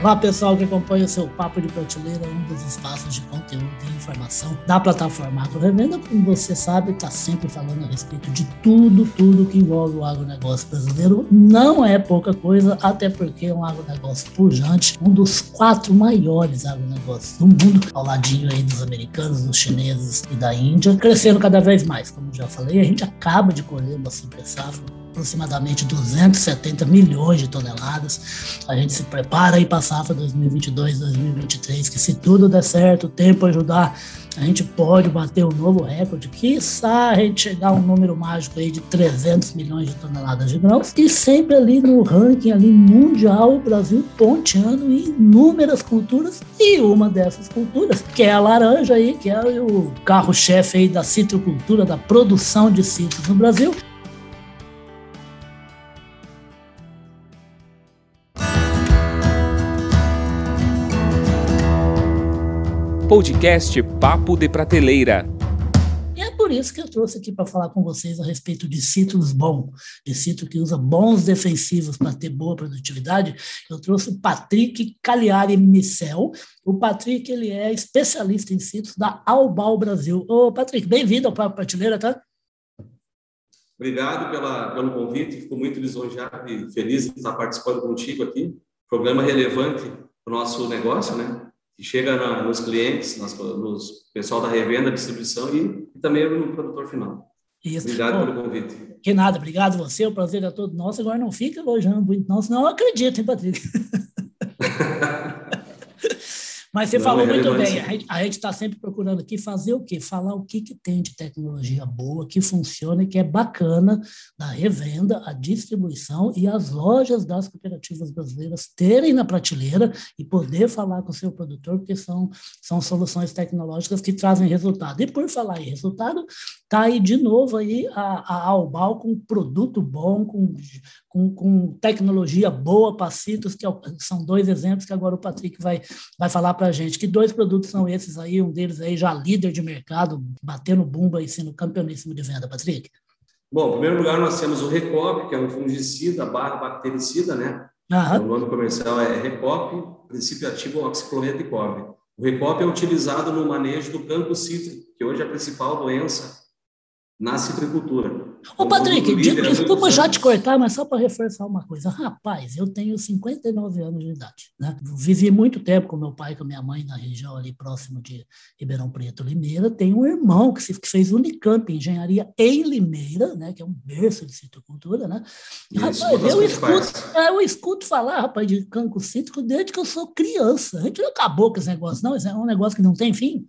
Olá, pessoal que acompanha o seu Papo de Prateleira, um dos espaços de conteúdo e informação da plataforma Agro. Como você sabe, está sempre falando a respeito de tudo, tudo que envolve o agronegócio brasileiro. Não é pouca coisa, até porque é um agronegócio pujante, um dos quatro maiores agronegócios do mundo, ao ladinho aí dos americanos, dos chineses e da Índia, crescendo cada vez mais. Como já falei, a gente acaba de colher uma super safra aproximadamente 270 milhões de toneladas. A gente se prepara aí para a safra 2022, 2023, que se tudo der certo, o tempo ajudar, a gente pode bater um novo recorde, quiçá a gente chegar a um número mágico aí de 300 milhões de toneladas de grãos, e sempre ali no ranking ali mundial, o Brasil ponteando inúmeras culturas, e uma dessas culturas, que é a laranja aí, que é o carro-chefe aí da citricultura, da produção de citros no Brasil, Podcast Papo de Prateleira. E é por isso que eu trouxe aqui para falar com vocês a respeito de citros bom, de citro que usa bons defensivos para ter boa produtividade. Eu trouxe o Patrick Cagliari Micel. O Patrick ele é especialista em citros da Albal Brasil. Ô, Patrick, bem-vindo ao Papo Prateleira, tá? Obrigado pela, pelo convite, fico muito lisonjeado e feliz de estar participando contigo aqui. Programa relevante para o nosso negócio, né? Que chega na, nos clientes, nas, nos pessoal da revenda, distribuição e, e também no produtor final. Isso. Obrigado Bom, pelo convite. Que nada, obrigado você, o prazer é todo nosso. Agora não fica elogiando muito, não, senão eu acredito, hein, Patrick? Mas você não, falou é muito bem, a gente está sempre procurando aqui fazer o quê? Falar o que, que tem de tecnologia boa, que funciona e que é bacana da revenda, a distribuição e as lojas das cooperativas brasileiras terem na prateleira e poder falar com o seu produtor, porque são, são soluções tecnológicas que trazem resultado. E por falar em resultado, está aí de novo aí a, a Albal com produto bom, com, com, com tecnologia boa, Pacitos, que é são dois exemplos que agora o Patrick vai, vai falar para a gente. Que dois produtos são esses aí? Um deles aí já líder de mercado, batendo bumba e sendo campeoníssimo de venda, Patrick. Bom, em primeiro lugar, nós temos o Recop, que é um fungicida barra bactericida, né? Aham. O nome comercial é Recop, princípio ativo cobre. O Recop é utilizado no manejo do campo cítrico, que hoje é a principal doença na citricultura. Ô, Patrick, desculpa já te cortar, mas só para reforçar uma coisa. Rapaz, eu tenho 59 anos de idade. Né? Vivi muito tempo com meu pai e com minha mãe na região ali próximo de Ribeirão Preto, Limeira. Tenho um irmão que, fez Unicamp, engenharia em Limeira, né? que é um berço de citricultura. Né? Isso, rapaz, eu escuto, é, eu escuto falar, rapaz, de cancro cítrico desde que eu sou criança. A gente não acabou com esse negócio, não. Isso é um negócio que não tem fim.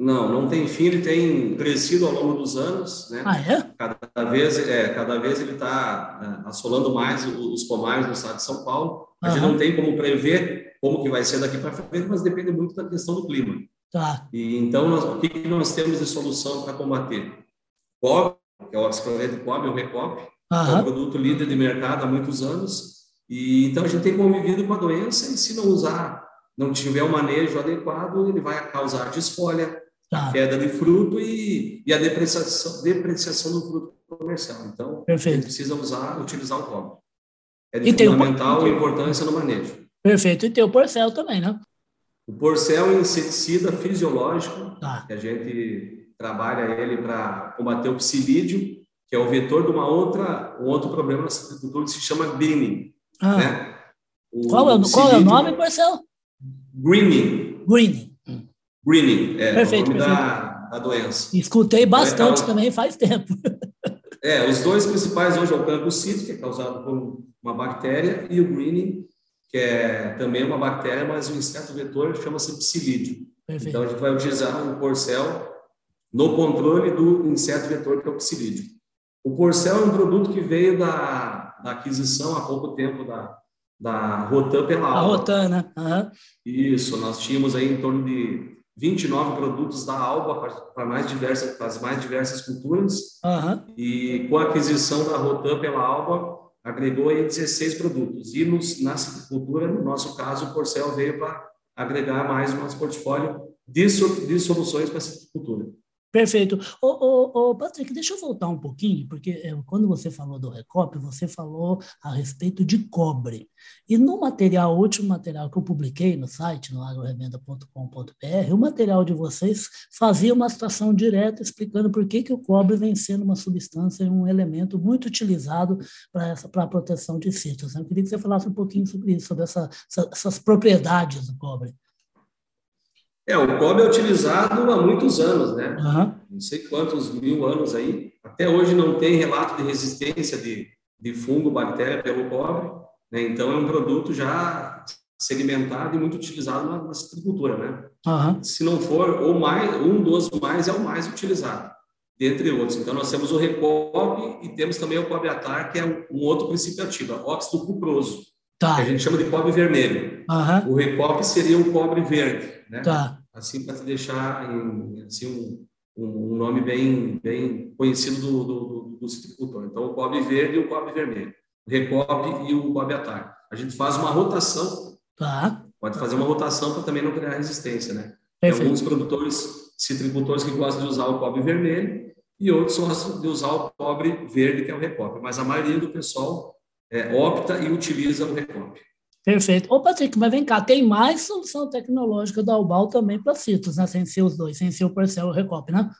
Não, não tem fim, ele tem crescido ao longo dos anos, né? Ah, é? Cada vez, é, cada vez ele está é, assolando mais os pomares no estado de São Paulo. A gente não tem como prever como que vai ser daqui para frente, mas depende muito da questão do clima. Tá. E então, nós, o que, que nós temos de solução para combater? Cobre, que é o oxicloreto de cobre, o Recop, é um produto líder de mercado há muitos anos. E então a gente tem convivido com a doença e se não usar, não tiver o um manejo adequado, ele vai causar desfolha, tá. queda de fruto e, e a depreciação, depreciação do fruto comercial. Então, Perfeito. precisa usar, utilizar o cobre. É de e fundamental tem o... importância no manejo. Perfeito. E tem o porcel também, né? O porcel é um inseticida fisiológico, tá. que a gente trabalha ele para combater o psilídeo, que é o vetor de uma outra, um outro problema na citricultura que se chama greening. Ah. Né? O, qual, é, o qual é o nome, porcel? Greening. Greening. Greening, é perfeito, o nome perfeito. Da, da doença. Escutei bastante então, também faz tempo. É, os dois principais hoje é o cancro que é causado por uma bactéria, e o greening, que é também uma bactéria, mas o inseto vetor chama-se psilídeo. Perfeito. Então, a gente vai utilizar o porcel no controle do inseto vetor, que é o psilídeo. O porcel é um produto que veio da, da aquisição há pouco tempo da, da Rotan pela. A Rotan, né? Uhum. Isso, nós tínhamos aí em torno de 29 produtos da Alba para mais diversas, para as mais diversas culturas. Uhum. E com a aquisição da Rotan pela Alba, agregou aí 16 produtos. E nos, na citricultura, no nosso caso, o Porcel veio para agregar mais o nosso portfólio de, de soluções para a citricultura. Perfeito. Ô, ô, ô, Patrick, deixa eu voltar um pouquinho, porque é, quando você falou do Recop, você falou a respeito de cobre. E no material, o último material que eu publiquei no site, no agrorevenda.com.br, o material de vocês fazia uma citação direta explicando por que, que o cobre vem sendo uma substância e um elemento muito utilizado para a proteção de sítios. Eu queria que você falasse um pouquinho sobre isso, sobre essa, essa, essas propriedades do cobre. É, o cobre é utilizado há muitos anos, né? Uhum. Não sei quantos mil anos aí. Até hoje não tem relato de resistência de, de fungo, bactéria pelo cobre. Né? Então, é um produto já segmentado e muito utilizado na, na citricultura, né? Uhum. Se não for ou mais, um dos mais é o mais utilizado, dentre outros. Então, nós temos o recobre e temos também o cobre atar, que é um, um outro princípio ativo, óxido cuproso, tá. que a gente chama de cobre vermelho. Uhum. O recobre seria o cobre verde, né? Tá assim para te deixar em, assim um, um nome bem bem conhecido do, do, do citricultor. Então o cobre verde e o cobre vermelho, o recobre e o cobre atar. A gente faz uma rotação. Tá. Pode fazer uma rotação para também não criar resistência, né? Tem alguns produtores citricultores que gostam de usar o cobre vermelho e outros gostam de usar o cobre verde, que é o recobre. Mas a maioria do pessoal é, opta e utiliza o recobre. Perfeito. Ô, Patrick, mas vem cá, tem mais solução tecnológica da Albal também para citos, né? Sem ser os dois, sem ser o Percel e o Recop, né?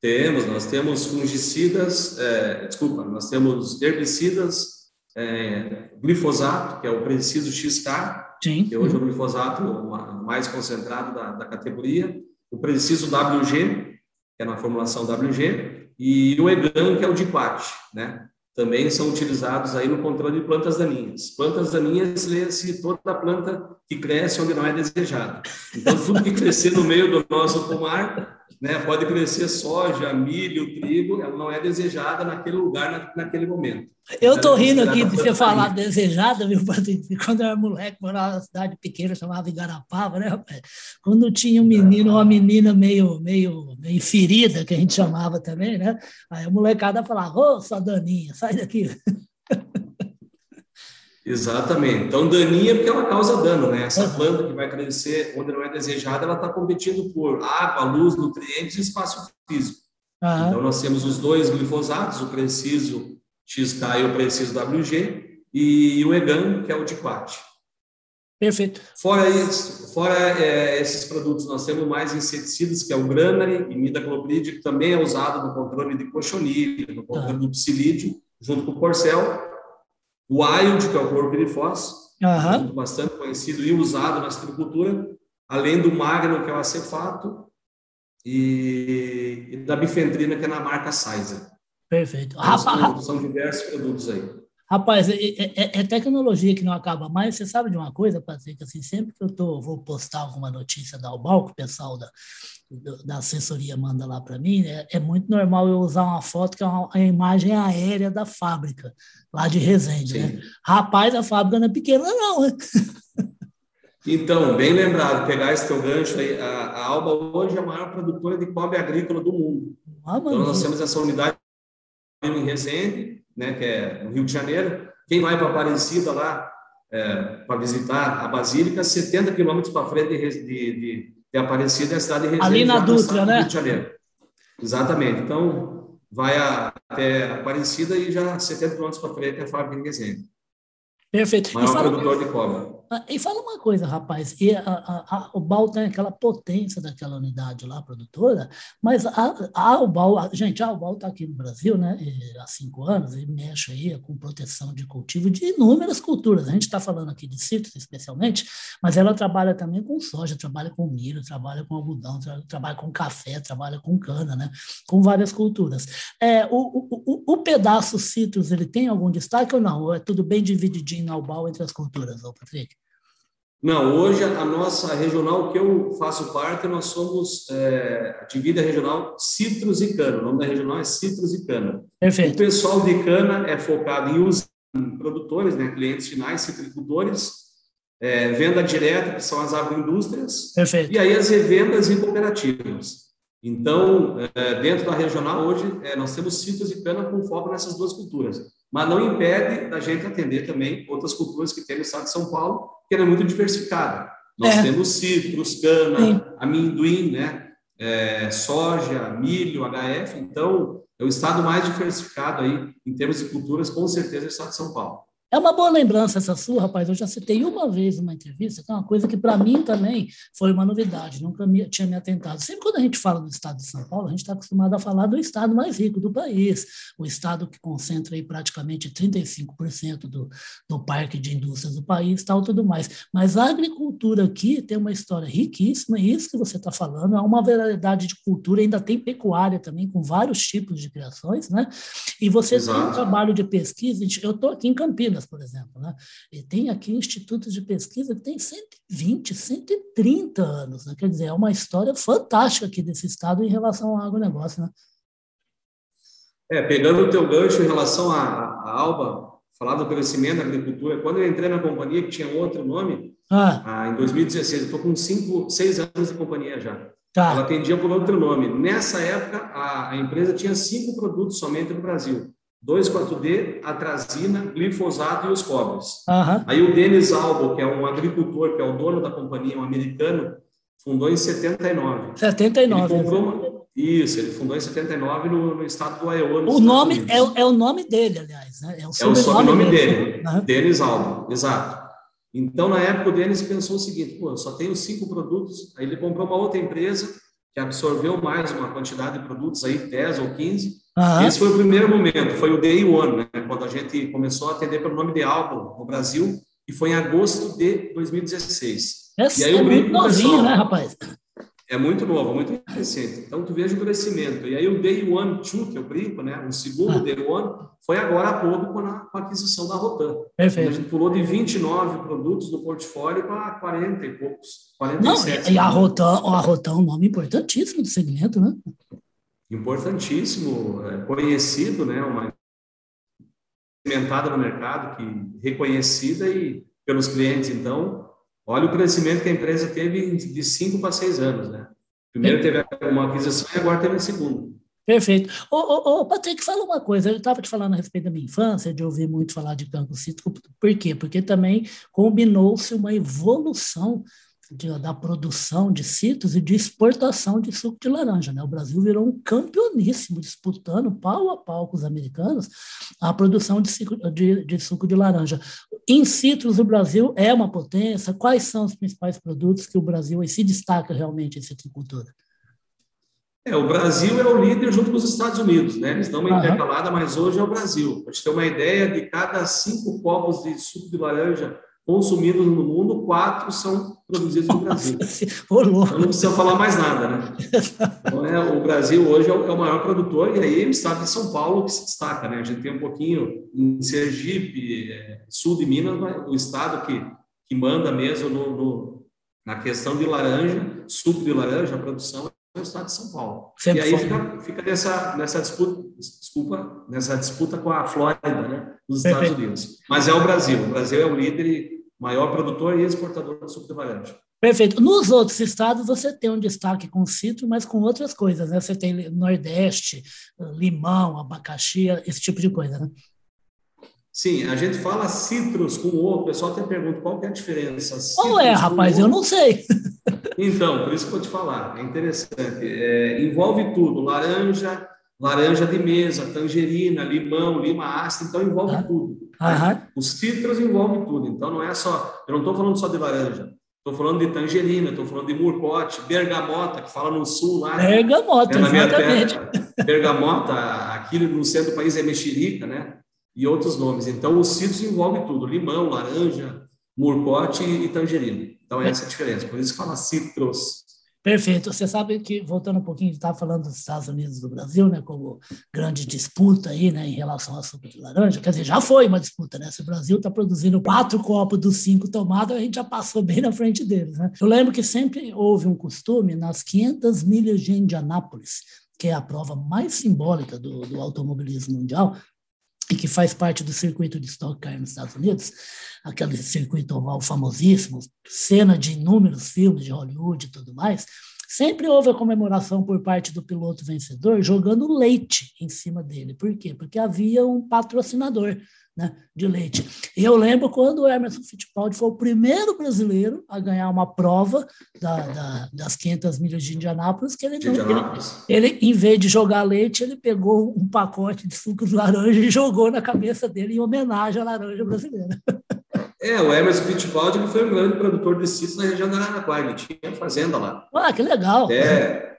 Temos, nós temos fungicidas, é, desculpa, nós temos herbicidas, é, glifosato, que é o preciso XK, Sim. que hoje é o glifosato mais concentrado da, da categoria, o preciso WG, que é na formulação WG, e o EGAN, que é o DIPAT, né? Também são utilizados aí no controle de plantas daninhas. Plantas daninhas, lê-se toda planta que cresce onde não é desejada. Então, tudo que crescer no meio do nosso pomar, né, pode crescer soja, milho, trigo, ela não é desejada naquele lugar, naquele momento. Eu estou rindo aqui de você falar desejada, viu, Patrícia? Quando eu era moleque, morava numa cidade pequena, chamava Igarapava, né, rapaz? Quando tinha um menino, uma menina meio, meio, meio ferida, que a gente chamava também, né? Aí a molecada falava, ô, oh, sua daninha, sai daqui. Exatamente. Então, daninha porque ela causa dano, né? Essa planta que vai crescer onde não é desejada, ela está competindo por água, luz, nutrientes e espaço físico. Uhum. Então, nós temos os dois glifosatos, o preciso XK e o preciso WG, e o EGAN, que é o DICUAT. Perfeito. Fora, isso, fora é, esses produtos, nós temos mais inseticidas, que é o Granary e Midacloprid, que também é usado no controle de cochonilha, no controle tá. do psilídeo, junto com o Porcel. O Wild, que é o clorpirifos, uhum. bastante conhecido e usado na agricultura, além do Magnum, que é o acefato, e, e da bifentrina, que é na marca Sizer. Perfeito. São diversos produtos aí. Rapaz, é, é, é, é, tecnologia que não acaba mais. Você sabe de uma coisa, Patrick? Assim, sempre que eu tô, vou postar alguma notícia da Albal, que o pessoal da, da assessoria manda lá para mim, é, é, muito normal eu usar uma foto que é uma, a imagem aérea da fábrica, lá de Resende. Né? Rapaz, a fábrica não é pequena, não. Né? Então, bem lembrado, pegar esse teu gancho aí, a, a Alba hoje é a maior produtora de cobre agrícola do mundo. Ah, então, nós temos essa unidade em Resende, né, que é no Rio de Janeiro. Quem vai para Aparecida lá é, para visitar a Basílica, 70 quilômetros para frente de, de, de, de, Aparecida é a cidade de Resende. Ali na Dutra, né? Rio de Janeiro. Exatamente. Então, vai a, até Aparecida e já 70 quilômetros para frente é a fábrica de Resende. Perfeito. Maior fala, produtor de cobre. Ah, e fala uma coisa, rapaz, e a, a, a, o BAL tem aquela potência daquela unidade lá, produtora, mas a, UBAL, gente, a UBAL está aqui no Brasil né, há cinco anos e mexe aí com proteção de cultivo de inúmeras culturas. A gente está falando aqui de citros, especialmente, mas ela trabalha também com soja, trabalha com milho, trabalha com algodão, tra, trabalha com café, trabalha com cana, né, com várias culturas. É, o, o, o, o pedaço citros, ele tem algum destaque ou não? Ou é tudo bem divididinho na UBAL entre as culturas, ô Patrick? Não, hoje a nossa regional que eu faço parte, nós somos é, divida regional Citros e Cana. O nome da regional é Citros e Cana. Perfeito. O pessoal de cana é focado em usar produtores, né, clientes finais, citricultores, é, venda direta, que são as agroindústrias, Perfeito. e aí as revendas em cooperativas. Então, é, dentro da regional, hoje, é, nós temos citros e cana com foco nessas duas culturas mas não impede da gente atender também outras culturas que tem no estado de São Paulo, que é muito diversificada. Nós é. temos citros, cana, Sim. amendoim, né? é, soja, milho, HF. Então, é o estado mais diversificado aí em termos de culturas, com certeza, é o estado de São Paulo. É uma boa lembrança essa sua, rapaz. Eu já citei uma vez uma entrevista, que é uma coisa que para mim também foi uma novidade, nunca me, tinha me atentado. Sempre quando a gente fala do estado de São Paulo, a gente está acostumado a falar do estado mais rico do país, o estado que concentra aí praticamente 35% do, do parque de indústrias do país, tal, tudo mais. Mas a agricultura aqui tem uma história riquíssima, e isso que você está falando é uma variedade de cultura, ainda tem pecuária também, com vários tipos de criações, né? E você Exato. tem um trabalho de pesquisa, eu estou aqui em Campinas, Campinas, por exemplo. Né? E tem aqui institutos de pesquisa que tem 120, 130 anos. Né? Quer dizer, é uma história fantástica aqui desse estado em relação ao agronegócio. Né? É, pegando o teu gancho em relação à, à Alba, falar do crescimento da agricultura, quando eu entrei na companhia, que tinha outro nome, ah. Ah, em 2016, eu estou com cinco, seis anos de companhia já. Tá. Ela atendia por outro nome. Nessa época, a, a empresa tinha cinco produtos somente no Brasil. 2,4-D, atrazina, glifosato e os cobres. Uhum. Aí o Denis Albo, que é um agricultor, que é o dono da companhia, um americano, fundou em 79. 79. Ele comprou uma... Isso, ele fundou em 79 no, no estado do Iowa. O nome é, é, o nome dele, aliás, né? É o sobrenome, é o sobrenome dele, uhum. Denis Albo, exato. Então, na época, o Denis pensou o seguinte: pô, eu só tenho cinco produtos. Aí ele comprou uma outra empresa que absorveu mais uma quantidade de produtos aí, 10 ou 15 Uhum. Esse foi o primeiro momento, foi o Day One, né? quando a gente começou a atender pelo nome de álbum no Brasil, e foi em agosto de 2016. Esse e aí é muito novinho, pessoal, né, rapaz? É muito novo, muito recente. Então, tu veja o crescimento. E aí, o Day One Two, que eu brinco, né? O segundo ah. Day One, foi agora há pouco com a, com a aquisição da Rotan. Perfeito. a gente pulou de 29 produtos do portfólio para 40 e poucos. 47. Não, e a Rotan, a Rotan é um nome importantíssimo do segmento, né? Importantíssimo, é, conhecido, né, uma experimentada no mercado, que reconhecida e pelos clientes. Então, olha o crescimento que a empresa teve de cinco para seis anos, né? Primeiro teve uma aquisição e agora teve a segunda. Perfeito. Ô, ô, ô, Patrick, fala uma coisa. Eu estava te falando a respeito da minha infância, de ouvir muito falar de campo cítrico. Por quê? Porque também combinou-se uma evolução de, da produção de citros e de exportação de suco de laranja. Né? O Brasil virou um campeoníssimo, disputando pau a pau com os americanos a produção de, de, de suco de laranja. Em citros, o Brasil é uma potência. Quais são os principais produtos que o Brasil se destaca realmente em citricultura? É, o Brasil é o líder junto com os Estados Unidos, né? Eles dão uma intercalada, mas hoje é o Brasil. Para gente ter uma ideia, de cada cinco copos de suco de laranja consumidos no mundo, quatro são produzidos no Brasil. Então, não precisa falar mais nada, né? Então, é, o Brasil hoje é o, é o, maior produtor, e aí o estado de São Paulo que se destaca, né? A gente tem um pouquinho em Sergipe, é, sul de Minas, o estado que, que manda mesmo no, no, na questão de laranja, suco de laranja, a produção é o estado de São Paulo. Sempre e aí fica, fica nessa, nessa disputa, desculpa, nessa disputa com a Flórida, né? Dos Estados Unidos. Mas é o Brasil. O Brasil é o líder e maior produtor e exportador de suco de laranja. Perfeito. Nos outros estados você tem um destaque com citro, mas com outras coisas, né? Você tem Nordeste, limão, abacaxi, esse tipo de coisa, né? Sim, a gente fala citros com o o pessoal até pergunta qual é a diferença. Qual é, rapaz? Eu não sei. Então, por isso que eu vou te falar, é interessante. É, envolve tudo, laranja, laranja de mesa, tangerina, limão, lima ácida, então envolve ah. tudo. Né? Os citros envolvem tudo, então não é só, eu não estou falando só de laranja, estou falando de tangerina, estou falando de murcote, bergamota, que fala no sul lá. Bergamota, é exatamente. Bergamota, aqui no centro do país é mexerica, né? E outros nomes. Então, os citros envolvem tudo, limão, laranja, murcote e tangerina. Então, essa é a diferença, por isso que fala citros. Perfeito. Você sabe que, voltando um pouquinho, estava falando dos Estados Unidos e do Brasil, né, como grande disputa aí, né, em relação ao suco de laranja. Quer dizer, já foi uma disputa, né? Se o Brasil está produzindo quatro copos dos cinco tomados, a gente já passou bem na frente deles, né? Eu lembro que sempre houve um costume nas 500 milhas de Indianápolis, que é a prova mais simbólica do, do automobilismo mundial, e que faz parte do circuito de Stock Car nos Estados Unidos, aquele circuito oval famosíssimo, cena de inúmeros filmes de Hollywood e tudo mais, sempre houve a comemoração por parte do piloto vencedor jogando leite em cima dele. Por quê? Porque havia um patrocinador né, de leite. E eu lembro quando o Emerson Fittipaldi foi o primeiro brasileiro a ganhar uma prova da, da, das 500 milhas de Indianápolis, que ele, não, ele, ele, em vez de jogar leite, ele pegou um pacote de suco de laranja e jogou na cabeça dele em homenagem à laranja brasileira. É, o Emerson Fittipaldi ele foi um grande produtor de citros na região da Araraquara, ele tinha fazenda lá. Ah, que legal! Até,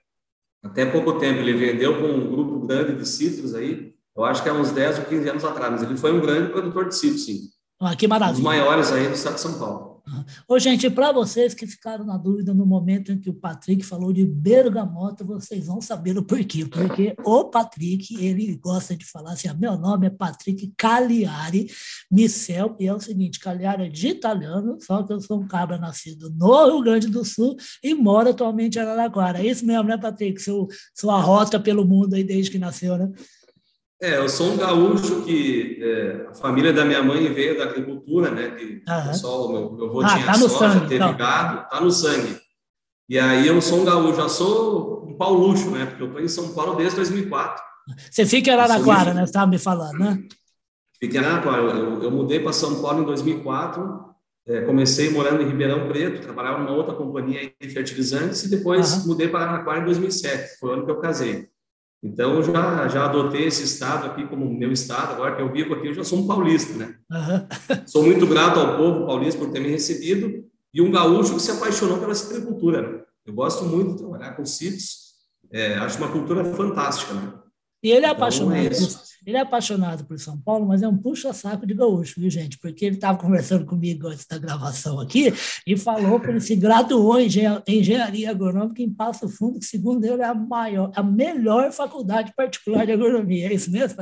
até pouco tempo, ele vendeu com um grupo grande de citros aí, eu acho que há uns 10 ou 15 anos atrás, mas ele foi um grande produtor de citros, sim. Ah, que maravilha. Um dos maiores aí do estado de São Paulo. Ô, gente, para vocês que ficaram na dúvida no momento em que o Patrick falou de bergamota, vocês vão saber o porquê. Porque o Patrick, ele gosta de falar assim: meu nome é Patrick Cagliari Micel, e é o seguinte: Cagliari é de italiano, só que eu sou um cabra nascido no Rio Grande do Sul e moro atualmente em Araraquara. É isso mesmo, né, Patrick? Seu, sua rota pelo mundo aí desde que nasceu, né? É, eu sou um gaúcho que é, a família da minha mãe veio da agricultura, né? Que uhum. pessoal, meu, meu avô ah, tinha tá soja, sangue, teve então. gado, tá no sangue. E aí eu sou um gaúcho, já sou um paulucho, né? Porque eu estou em São Paulo desde 2004. Você fica em Araraquara, né? Você estava me falando, né? Fiquei em Araraquara. Eu, eu mudei para São Paulo em 2004. É, comecei morando em Ribeirão Preto, trabalhava numa outra companhia de fertilizantes e depois uhum. mudei para Araraquara em 2007. Foi o ano que eu casei. Então, já, já adotei esse estado aqui como meu estado, agora que eu vivo aqui, eu já sou um paulista, né? Uhum. Sou muito grato ao povo paulista por ter me recebido e um gaúcho que se apaixonou pela citricultura. Né? Eu gosto muito de trabalhar com sítios, é, acho uma cultura fantástica, né? E ele é então, apaixonado. É ele é apaixonado por São Paulo, mas é um puxa-saco de gaúcho, viu, gente? Porque ele estava conversando comigo antes da gravação aqui e falou que ele se graduou em engenharia agronômica em Passo Fundo, que, segundo ele, é a maior, a melhor faculdade particular de agronomia. É isso mesmo?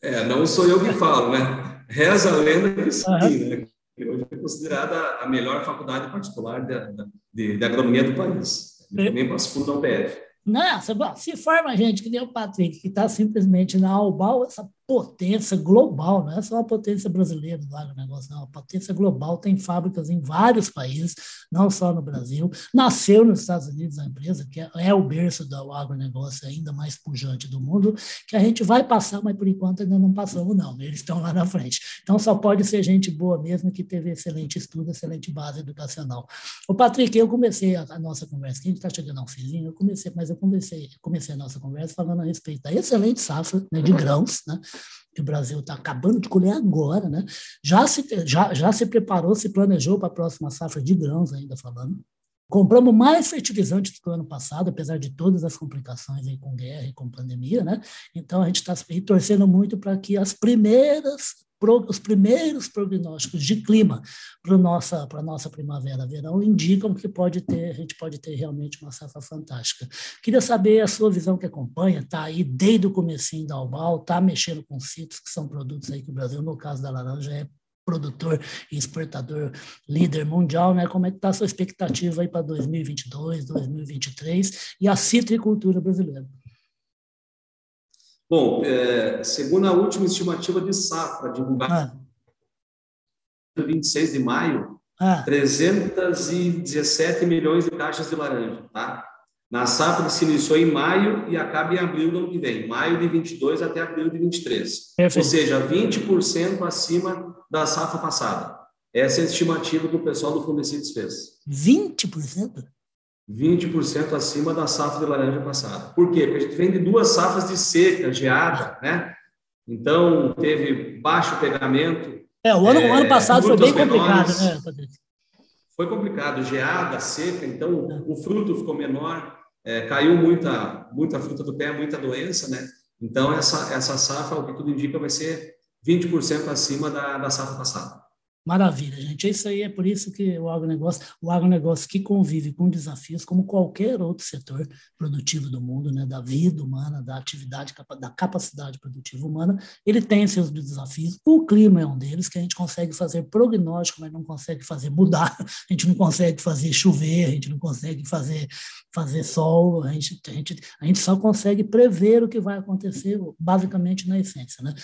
É, não sou eu que falo, né? Reza a lenda que sim, uhum. né? Hoje é considerada a melhor faculdade particular de, de, de agronomia do país. Eu também Passo Fundo da UPF. Nossa, se forma gente que nem o Patrick, que está simplesmente na Albal, essa potência global, não é só a potência brasileira do agronegócio, não, a potência global tem fábricas em vários países, não só no Brasil. Nasceu nos Estados Unidos a empresa, que é o berço do agronegócio ainda mais pujante do mundo, que a gente vai passar, mas por enquanto ainda não passamos, não. Eles estão lá na frente. Então só pode ser gente boa mesmo que teve excelente estudo, excelente base educacional. O Patrick, eu comecei a, a nossa conversa, que a gente está chegando ao finzinho, eu comecei, mas eu comecei, comecei a nossa conversa falando a respeito da excelente safra né, de grãos, né? Que o Brasil está acabando de colher agora, né? Já se, já, já se preparou, se planejou para a próxima safra de grãos, ainda falando. Compramos mais fertilizantes do que o ano passado, apesar de todas as complicações aí com guerra e com pandemia, né? Então a gente está torcendo muito para que as primeiras os primeiros prognósticos de clima para nossa para nossa primavera verão indicam que pode ter a gente pode ter realmente uma safra fantástica queria saber a sua visão que acompanha está aí desde o comecinho da Albal está mexendo com citros que são produtos aí que o Brasil no caso da laranja é produtor e exportador líder mundial, né? Como é que está a sua expectativa aí para 2022, 2023 e a citricultura brasileira? Bom, é, segundo a última estimativa de safra divulgada ah. 26 de maio, ah. 317 milhões de caixas de laranja, tá? Na safra que se iniciou em maio e acaba em abril do ano que vem, maio de 22 até abril de 23. Perfeito. Ou seja, 20% acima da safra passada. Essa é a estimativa que o pessoal do Fundecidos fez. 20%? 20% acima da safra de laranja passada. Por quê? Porque a gente vem de duas safras de seca, geada, né? Então, teve baixo pegamento. É, o ano, é, o ano passado foi bem complicado, né, Patrícia? Foi complicado, geada, seca, então é. o fruto ficou menor, é, caiu muita, muita fruta do pé, muita doença, né? Então, essa, essa safra, o que tudo indica, vai ser 20% acima da, da safra passada. Maravilha, gente. Isso aí é por isso que o agronegócio, o agronegócio que convive com desafios, como qualquer outro setor produtivo do mundo, né, da vida humana, da atividade, da capacidade produtiva humana, ele tem seus desafios. O clima é um deles, que a gente consegue fazer prognóstico, mas não consegue fazer mudar, a gente não consegue fazer chover, a gente não consegue fazer, fazer sol, a gente, a, gente, a gente só consegue prever o que vai acontecer, basicamente na essência. Né?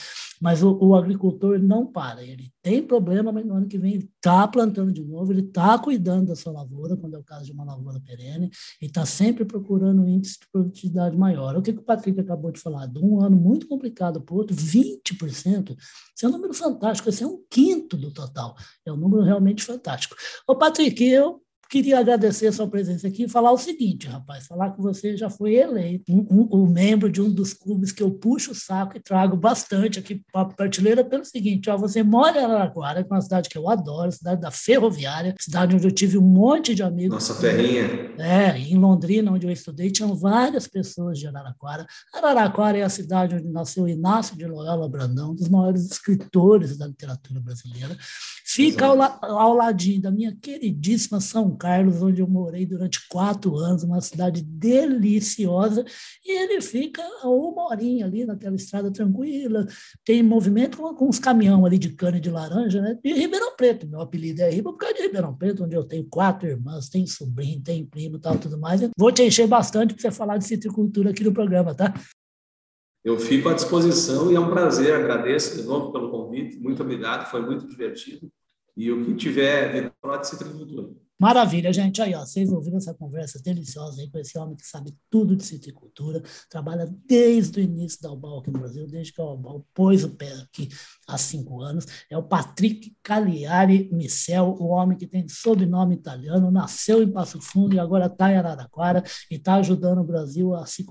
Mas o, o agricultor não para, ele tem problema, mas no ano que vem ele está plantando de novo, ele está cuidando da sua lavoura, quando é o caso de uma lavoura perene, e está sempre procurando um índice de produtividade maior. O que, que o Patrick acabou de falar? De um ano muito complicado para o outro, 20%. Isso é um número fantástico, esse é um quinto do total. É um número realmente fantástico. Ô, Patrick, eu queria agradecer a sua presença aqui e falar o seguinte, rapaz, falar que você já foi eleito um, um, um membro de um dos clubes que eu puxo o saco e trago bastante aqui para a prateleira pelo seguinte, ó, você mora em Araraquara, que é uma cidade que eu adoro, cidade da ferroviária, cidade onde eu tive um monte de amigos. Nossa ferrinha. É, em Londrina, onde eu estudei, tinham várias pessoas de Araraquara. Araraquara é a cidade onde nasceu Inácio de Loyola Brandão, um dos maiores escritores da literatura brasileira. Fica ao, ao ladinho da minha queridíssima São Carlos, onde eu morei durante quatro anos, uma cidade deliciosa, e ele fica a uma horinha ali naquela estrada tranquila, tem movimento com, com uns caminhões ali de cana de laranja, né? E Ribeirão Preto, meu apelido é Riba por causa de Ribeirão Preto, onde eu tenho quatro irmãs, tem sobrinho, tem primo tal, tudo mais. Vou te encher bastante para você falar de citricultura aqui no programa, tá? Eu fico à disposição e é um prazer, agradeço de novo pelo convite, muito obrigado, foi muito divertido. E o que tiver falar de citricultura. Maravilha, gente. Aí, ó, vocês ouviram essa conversa deliciosa aí com esse homem que sabe tudo de citricultura, trabalha desde o início da Albal aqui no Brasil, desde que a Albal pôs o pé aqui há cinco anos. É o Patrick Cagliari Micel, o homem que tem sobrenome italiano, nasceu em Passo Fundo e agora está em Araraquara e está ajudando o Brasil a se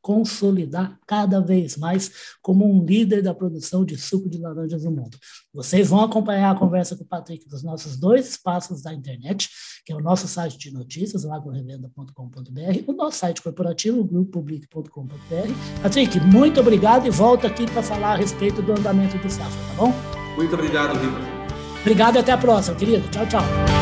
consolidar cada vez mais como um líder da produção de suco de laranjas no mundo. Vocês vão acompanhar a conversa com o Patrick dos nossos dois espaços da internet que é o nosso site de notícias, lagrorevenda.com.br, o nosso site corporativo, grupopublic.com.br. Patrick, muito obrigado e volta aqui para falar a respeito do andamento do safra, tá bom? Muito obrigado, Rico. Obrigado e até a próxima, querido. Tchau, tchau.